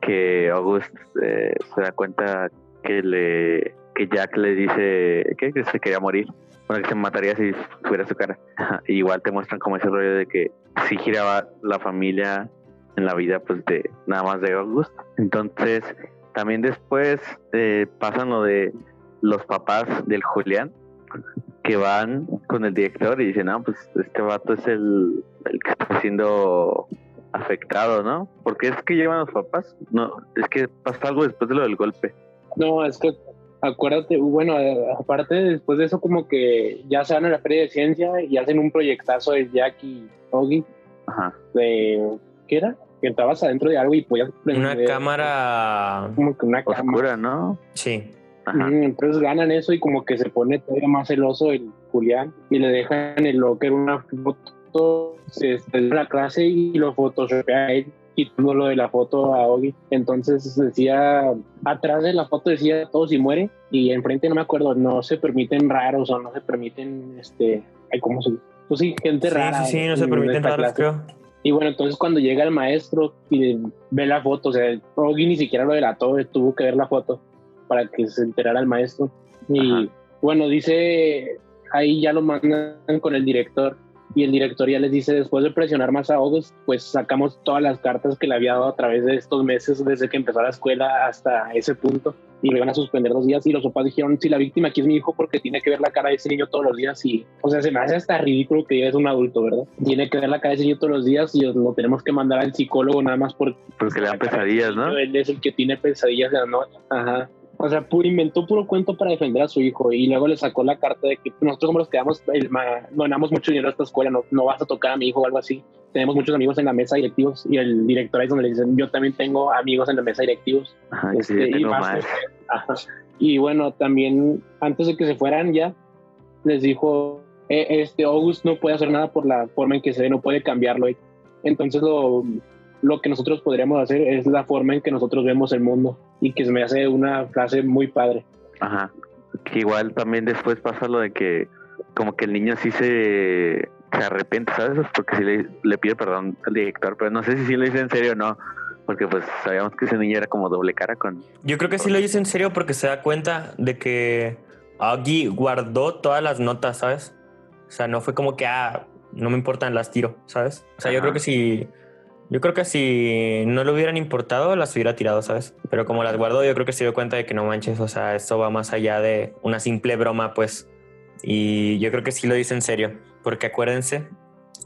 que August eh, se da cuenta que le que Jack le dice que, se quería morir bueno que se mataría si fuera su cara igual te muestran como ese rollo de que si giraba la familia en la vida pues de nada más de August entonces también después eh, pasan lo de los papás del Julián, que van con el director y dicen, ah, pues este vato es el, el que está siendo afectado, ¿no? Porque es que llevan los papás, no, es que pasa algo después de lo del golpe. No, es que acuérdate, bueno, aparte después de eso como que ya se van a la feria de ciencia y hacen un proyectazo de Jack y Oggy. Ajá. De, ¿qué era? que entrabas adentro de algo y podías Una cámara. Como que una Oscura, ¿no? Sí. Entonces ganan eso y como que se pone todavía más celoso el Julián y le dejan el locker una foto, se en la clase y lo photoshopea a él quitando lo de la foto a Ogi. Entonces decía, atrás de la foto decía todo si muere y enfrente no me acuerdo, no se permiten raros o no se permiten, este, hay como se, pues sí, gente rara. Sí, sí, no se permiten raros, creo. Y bueno, entonces cuando llega el maestro y ve la foto, o sea, Rogi ni siquiera lo delató, tuvo que ver la foto para que se enterara el maestro. Y bueno, dice, ahí ya lo mandan con el director y el director ya les dice, después de presionar más a August, pues sacamos todas las cartas que le había dado a través de estos meses, desde que empezó la escuela hasta ese punto, y le van a suspender dos días. Y los papás dijeron, si la víctima aquí es mi hijo, porque tiene que ver la cara de ese niño todos los días. Y, o sea, se me hace hasta ridículo que ya es un adulto, ¿verdad? Tiene que ver la cara de ese niño todos los días y lo tenemos que mandar al psicólogo nada más por, porque le dan pesadillas, ¿no? Él es el que tiene pesadillas de la noche. Ajá. O sea, inventó puro cuento para defender a su hijo y luego le sacó la carta de que nosotros somos los que damos, donamos mucho dinero a esta escuela, no, no vas a tocar a mi hijo o algo así. Tenemos muchos amigos en la mesa directivos y el director ahí es donde le dicen, yo también tengo amigos en la mesa directivos. este, y, más, y bueno, también antes de que se fueran ya, les dijo, e, este August no puede hacer nada por la forma en que se ve, no puede cambiarlo. Entonces lo lo que nosotros podríamos hacer es la forma en que nosotros vemos el mundo y que se me hace una frase muy padre. Ajá. Que igual también después pasa lo de que como que el niño sí se, se arrepiente, ¿sabes? Porque sí le, le pide perdón al director, pero no sé si sí lo dice en serio o no. Porque pues sabíamos que ese niño era como doble cara con... Yo creo que sí lo dice en serio porque se da cuenta de que Augie guardó todas las notas, ¿sabes? O sea, no fue como que, ah, no me importan, las tiro, ¿sabes? O sea, yo creo que si yo creo que si no le hubieran importado, las hubiera tirado, ¿sabes? Pero como las guardó, yo creo que se dio cuenta de que no manches, o sea, esto va más allá de una simple broma, pues. Y yo creo que sí lo dice en serio, porque acuérdense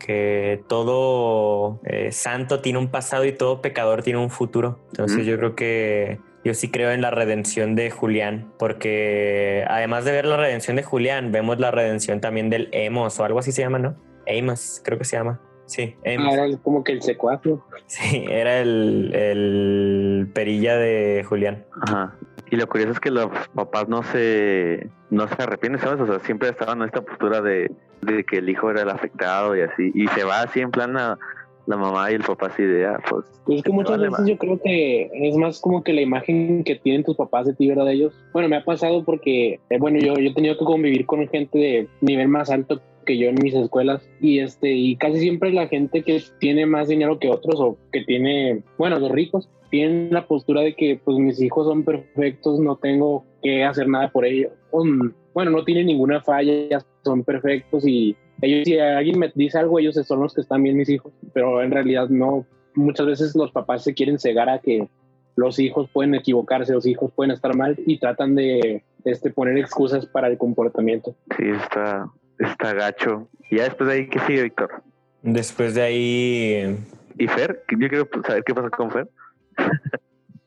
que todo eh, santo tiene un pasado y todo pecador tiene un futuro. Entonces yo creo que yo sí creo en la redención de Julián, porque además de ver la redención de Julián, vemos la redención también del Emos o algo así se llama, ¿no? Amos, creo que se llama. Sí, ah, era como que el secuazo. Sí, era el, el perilla de Julián. Ajá. Y lo curioso es que los papás no se no se arrepiente, ¿sabes? O sea, siempre estaba en esta postura de, de que el hijo era el afectado y así, y se va así en plan a la mamá y el papá así de, ah, pues... Pues es que muchas vale veces más. yo creo que es más como que la imagen que tienen tus papás de ti, ¿verdad? De ellos. Bueno, me ha pasado porque, eh, bueno, yo, yo he tenido que convivir con gente de nivel más alto que yo en mis escuelas y este y casi siempre la gente que tiene más dinero que otros o que tiene bueno los ricos tienen la postura de que pues mis hijos son perfectos no tengo que hacer nada por ellos Um, bueno no tienen ninguna falla son perfectos y ellos si alguien me dice algo ellos son los que están bien mis hijos pero en realidad no muchas veces los papás se quieren cegar a que los hijos pueden equivocarse los hijos pueden estar mal y tratan de este poner excusas para el comportamiento Sí, está, está gacho. Y ya después de ahí, ¿qué sigue, Víctor? Después de ahí, ¿Y Fer? Yo quiero saber qué pasa con Fer.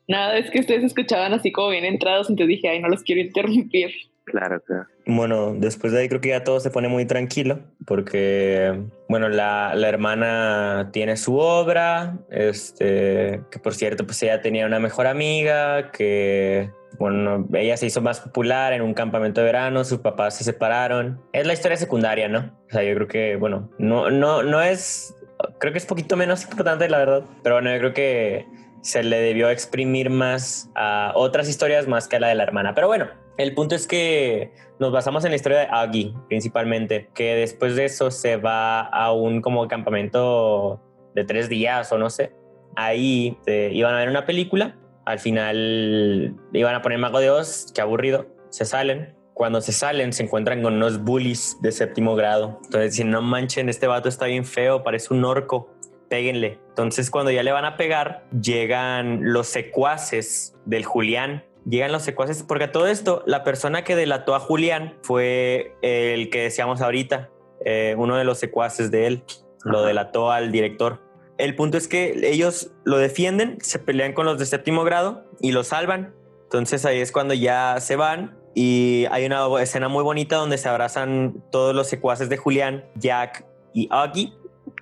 Nada, es que ustedes escuchaban así como bien entrados, entonces dije, ay, no los quiero interrumpir. Claro, claro. bueno, después de ahí creo que ya todo se pone muy tranquilo porque, bueno, la, la hermana tiene su obra, este, que por cierto, pues ella tenía una mejor amiga, que, bueno, ella se hizo más popular en un campamento de verano, sus papás se separaron. Es la historia secundaria, ¿no? O sea, yo creo que, bueno, no, no, no es, creo que es poquito menos importante, la verdad, pero bueno, yo creo que se le debió exprimir más a otras historias más que a la de la hermana. Pero bueno, el punto es que nos basamos en la historia de Aggie principalmente, que después de eso se va a un como campamento de tres días o no sé. Ahí eh, iban a ver una película, al final iban a poner Mago de Oz, qué aburrido, se salen. Cuando se salen se encuentran con unos bullies de séptimo grado. Entonces dicen, no manchen, este vato está bien feo, parece un orco péguenle. Entonces, cuando ya le van a pegar, llegan los secuaces del Julián. Llegan los secuaces, porque a todo esto, la persona que delató a Julián fue el que decíamos ahorita, eh, uno de los secuaces de él. Lo delató al director. El punto es que ellos lo defienden, se pelean con los de séptimo grado y lo salvan. Entonces ahí es cuando ya se van y hay una escena muy bonita donde se abrazan todos los secuaces de Julián, Jack y Augie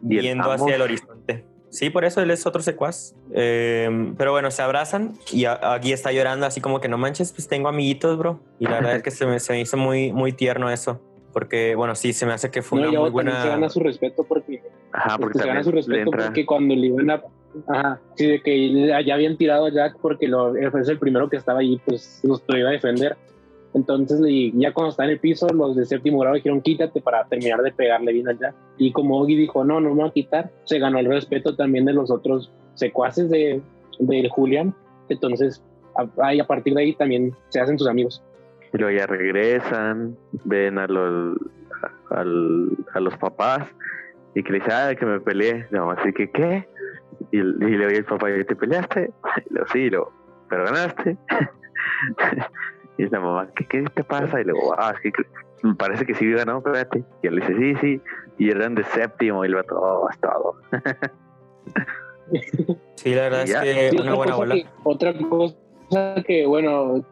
Y el viendo Amos. hacia el horizonte. Sí, por eso él es otro secuaz. Eh, pero bueno, se abrazan y aquí está llorando así como que no manches, pues tengo amiguitos, bro. Y la verdad es que se me, se me hizo muy, muy tierno eso. Porque, bueno, sí, se me hace que fue No, una muy también se buena... gana su respeto porque Ajá, porque Este, se gana su respeto entra... porque cuando le iban a ajá, sí de que ya habían tirado a Jack porque lo él fue el primero que estaba ahí pues los lo iba a defender entonces y ya cuando está en el piso los de séptimo grado dijeron quítate para terminar de pegarle bien a Jack y como Oggy dijo no no me voy a quitar se ganó el respeto también de los otros secuaces de del Julian entonces a, a partir de ahí también se hacen sus amigos Y luego ya regresan, ven a los, a los papás y que le dice, ah, que me peleé. Mamá así que, ¿qué? Y, y le oye el papá, ¿y te peleaste? <laughs> Y luego, sí, luego, ¿pero ganaste? <laughs> y la mamá, ¿qué, qué te pasa? Y luego, ah, es que me parece que sí ganó, espérate. Y él dice, sí, sí. Y eran de séptimo y el vato, oh, es todo. <laughs> Sí, la verdad es que Sí, una otra buena cosa bola. que- otra cosa que, bueno,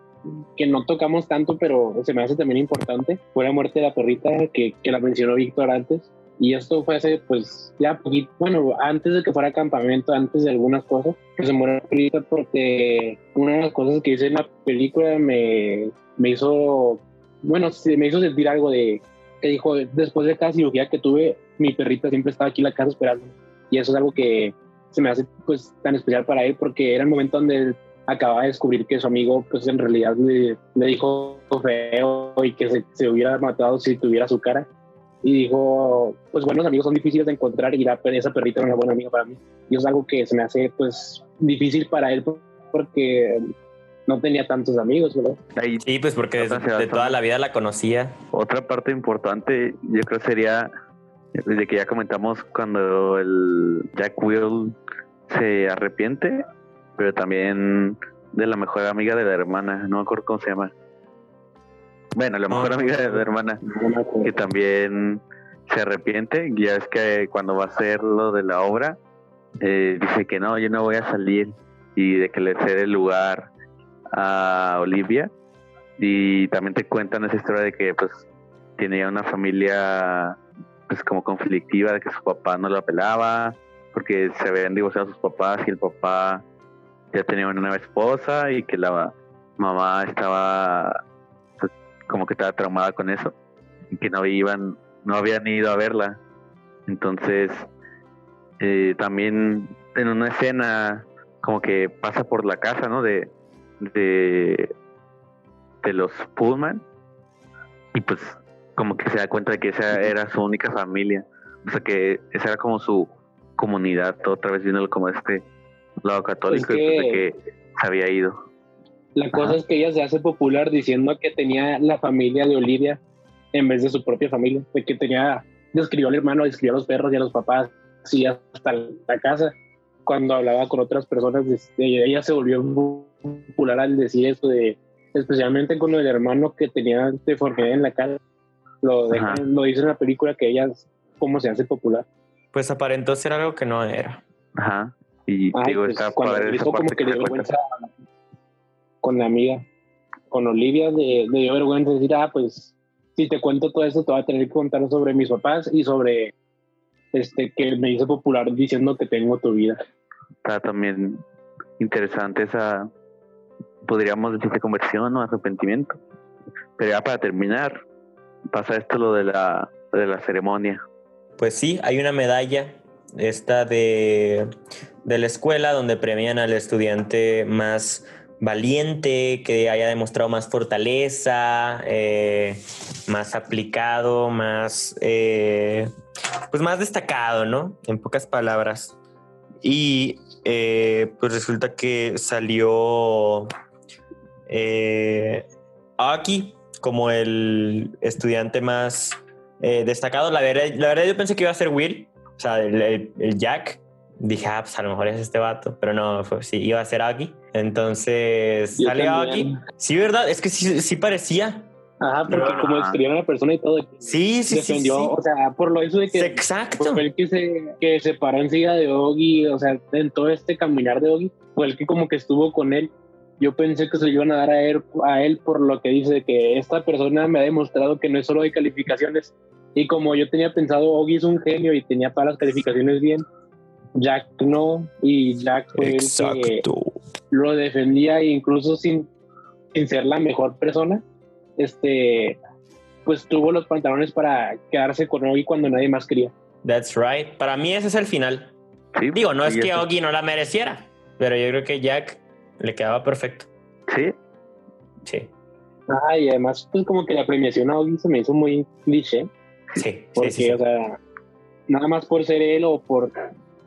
que no tocamos tanto, pero se me hace también importante, fue la muerte de la perrita que, que la mencionó Víctor antes. Y esto fue hace, pues, ya poquito, bueno, antes de que fuera campamento, antes de algunas cosas, que se murió la porque una de las cosas que hice en la película me, me hizo, bueno, me hizo sentir algo de, que dijo, después de cada cirugía que tuve, mi perrita siempre estaba aquí en la casa esperando. Y eso es algo que se me hace pues tan especial para él porque era el momento donde él acababa de descubrir que su amigo pues en realidad le, dijo feo y que se hubiera matado si tuviera su cara y dijo pues buenos amigos son difíciles de encontrar y la, esa perrita era una buena amiga para mí y eso es algo que se me hace pues difícil para él porque no tenía tantos amigos ¿verdad? Ahí, Sí, pues porque desde de toda la vida la conocía. Otra parte importante, yo creo sería desde que ya comentamos cuando el Jack Will se arrepiente, pero también de la mejor amiga de la hermana, no me acuerdo cómo se llama. Bueno, la mejor Ah. amiga de la hermana, que también se arrepiente, ya es que cuando va a hacer lo de la obra, eh, dice que no, yo no voy a salir. Y de que le cede el lugar a Olivia. Y también te cuentan esa historia de que pues tenía una familia pues como conflictiva de que su papá no lo apelaba porque se habían divorciado sus papás y el papá ya tenía una nueva esposa y que la mamá estaba como que estaba traumada con eso y que no iban, no habían ido a verla. Entonces, eh, también en una escena como que pasa por la casa, ¿no? De, de, de los Pullman y pues como que se da cuenta de que esa era su única familia. O sea que esa era como su comunidad, otra vez viéndolo como este lado católico después de que se había ido. La cosa es que ella se hace popular diciendo que tenía la familia de Olivia en vez de su propia familia, de que tenía, describió al hermano, describió a los perros y a los papás, y hasta la casa. Cuando hablaba con otras personas, este, ella se volvió popular al decir eso de, especialmente con el hermano que tenía deformidad en la cara. Lo, lo dice en la película que ella, cómo se hace popular. Pues aparentó ser algo que no era. Ajá. Y digo, pues, está cuando como que, le dio vergüenza con la amiga, con Olivia, de, de dio vergüenza decir, ah, pues si te cuento todo esto, te voy a tener que contar sobre mis papás y sobre este que me hice popular diciendo que tengo tu vida. Está también interesante esa, podríamos decir, conversión o arrepentimiento. Pero ya para terminar, pasa esto lo de la, de la ceremonia. Pues sí, hay una medalla, esta de, de la escuela, donde premian al estudiante más valiente, que haya demostrado más fortaleza, eh, más aplicado, más, eh, pues más destacado, ¿no? En pocas palabras. Y eh, pues resulta que salió aquí como el estudiante más destacado. La verdad, la verdad yo pensé que iba a ser Will, o sea, el Jack, dije, ah, pues a lo mejor es este vato, pero no, fue, sí, iba a ser Aki. Entonces salió Aki. Sí, ¿verdad? Es que sí, sí parecía. Ajá, porque como describieron a la persona y todo. Sí, sí, defendió, sí, O sea, por lo eso de que. Exacto. Fue el que se, que se paró enseguida de Ogi, o sea, en todo este caminar de Ogi, fue el que como que estuvo con él. Yo pensé que se lo iban a dar a él, a él por lo que dice que esta persona me ha demostrado que no es solo de calificaciones. Y como yo tenía pensado, Ogi es un genio y tenía todas las calificaciones bien, Jack no, y Jack fue que lo defendía incluso sin, sin ser la mejor persona, este, pues tuvo los pantalones para quedarse con Ogi cuando nadie más quería. That's right. Para mí ese es el final. Digo, no es que Ogi no la mereciera, pero yo creo que Jack le quedaba perfecto. Sí. Sí. Ah, y además, pues como que la premiación a Ogi se me hizo muy cliché. Sí, porque, sí, o sea, nada más por ser él o por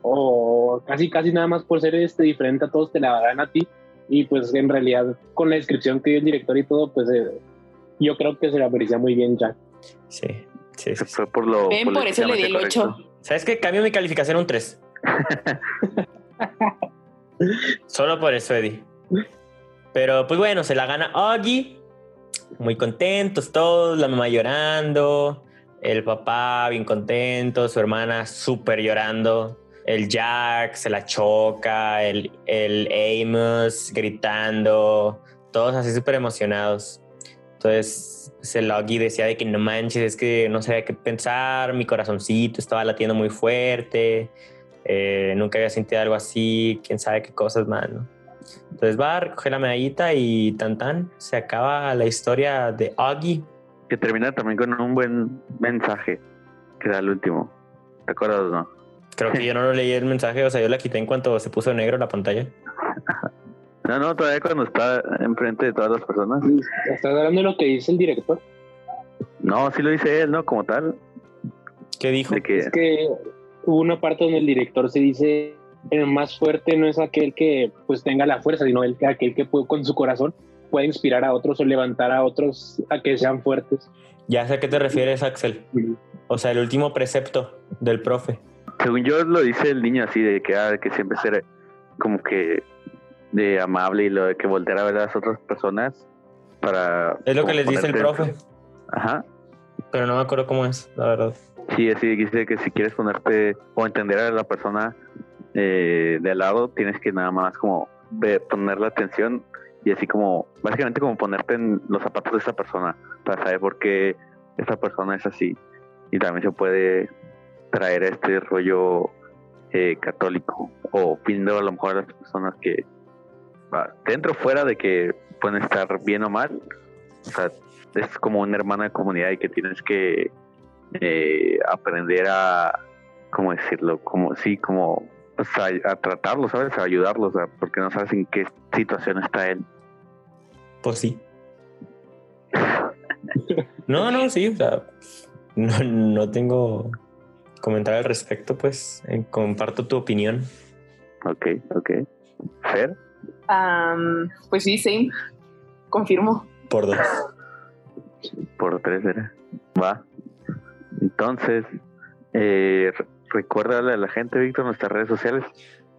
o casi casi nada más por ser este diferente a todos te la dan a ti. Y pues en realidad con la descripción que dio el director y todo pues eh, yo creo que se la merecía muy bien Jack. Sí sí, sí, fue por lo Ven, por eso le di el 8 ¿sabes qué? cambio mi calificación a un 3 <laughs> solo por eso Eddie. Pero pues bueno se la gana Augie. Muy contentos todos la mamá llorando el papá bien contento su hermana súper llorando el Jack se la choca, el, el Amos gritando, todos así súper emocionados. Entonces, el Logi decía de que no manches, es que no sabía qué pensar, mi corazoncito estaba latiendo muy fuerte, eh, nunca había sentido algo así, quién sabe qué cosas más, ¿no? Entonces va, recoge la medallita y tan tan, se acaba la historia de Augie. Que termina también con un buen mensaje, que da el último. ¿Te acuerdas, no? Creo que <laughs> yo no lo leí el mensaje, o sea, yo la quité en cuanto se puso negro la pantalla. No, no, todavía cuando está enfrente de todas las personas. ¿Estás hablando de lo que dice el director? No, sí lo dice él, ¿no? Como tal. ¿Qué dijo? que... Es que hubo una parte donde el director se dice el más fuerte no es aquel que pues tenga la fuerza, sino el, aquel que puede, con su corazón puede inspirar a otros o levantar a otros a que sean fuertes. Ya sé a qué te refieres, Axel. O sea, el último precepto del profe según yo lo dice el niño así, de que, ah, que siempre ser como que de amable y lo de que voltear a ver a las otras personas para... Es lo que les dice el profe. Ajá. Pero no me acuerdo cómo es, la verdad. Sí, así dice que si quieres ponerte o entender a la persona eh, de al lado, tienes que nada más como poner la atención y así como, básicamente como ponerte en los zapatos de esa persona para saber por qué esa persona es así. Y también se puede traer este rollo eh, católico o pidiendo a lo mejor a las personas que dentro o fuera de que pueden estar bien o mal O sea, es como una hermana de comunidad y que tienes que eh, aprender a, ¿cómo decirlo? Como, sí, como pues, a, a tratarlo, ¿sabes? A ayudarlos, o sea, porque no sabes en qué situación está él. Pues sí. <laughs> No, no, sí, o sea, no, no tengo comentario al respecto, pues eh, comparto tu opinión. Ok, ok. Fer, pues sí, same. Confirmo. Por dos. por tres era. Va. Entonces, eh, re- recuérdale a la gente, Víctor, nuestras redes sociales.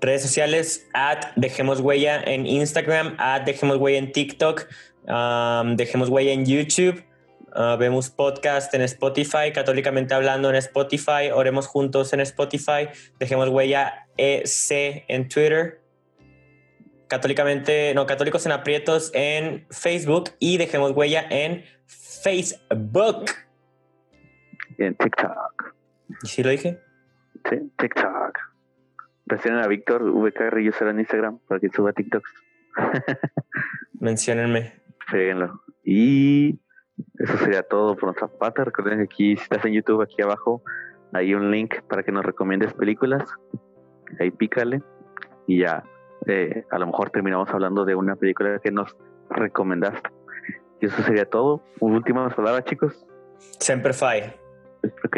Redes sociales, at Dejemos Huella en Instagram, at Dejemos Huella en TikTok, um, Dejemos Huella en YouTube. Uh, vemos podcast en Spotify, Católicamente Hablando en Spotify, Oremos Juntos en Spotify, Dejemos Huella EC en Twitter, Católicamente, no, Católicos en Aprietos en Facebook y Dejemos Huella en Facebook. Y en TikTok. ¿Y sí lo dije? Sí, TikTok. Presionen a Víctor, VK Rillosa en Instagram para que suba TikToks. <laughs> Menciónenme. Péguenlo. Y eso sería todo por nuestra parte. Recuerden que aquí, si estás en YouTube, aquí abajo hay un link para que nos recomiendes películas. Ahí pícale y ya. eh, a lo mejor terminamos hablando de una película que nos recomendaste. Y eso sería todo. Últimas palabras, chicos. Semper Fi. Ok.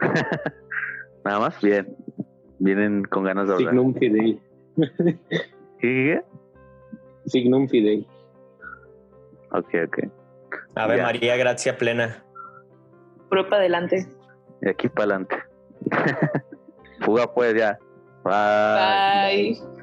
<laughs> Nada más. Bien. Vienen con ganas de hablar. Signum Fidei. ¿Qué, Signum Fidei. Ok, ok. Ave Ya. María, gracia plena. Prueba para adelante. De aquí para adelante. <laughs> Fuga pues ya. Bye. Bye.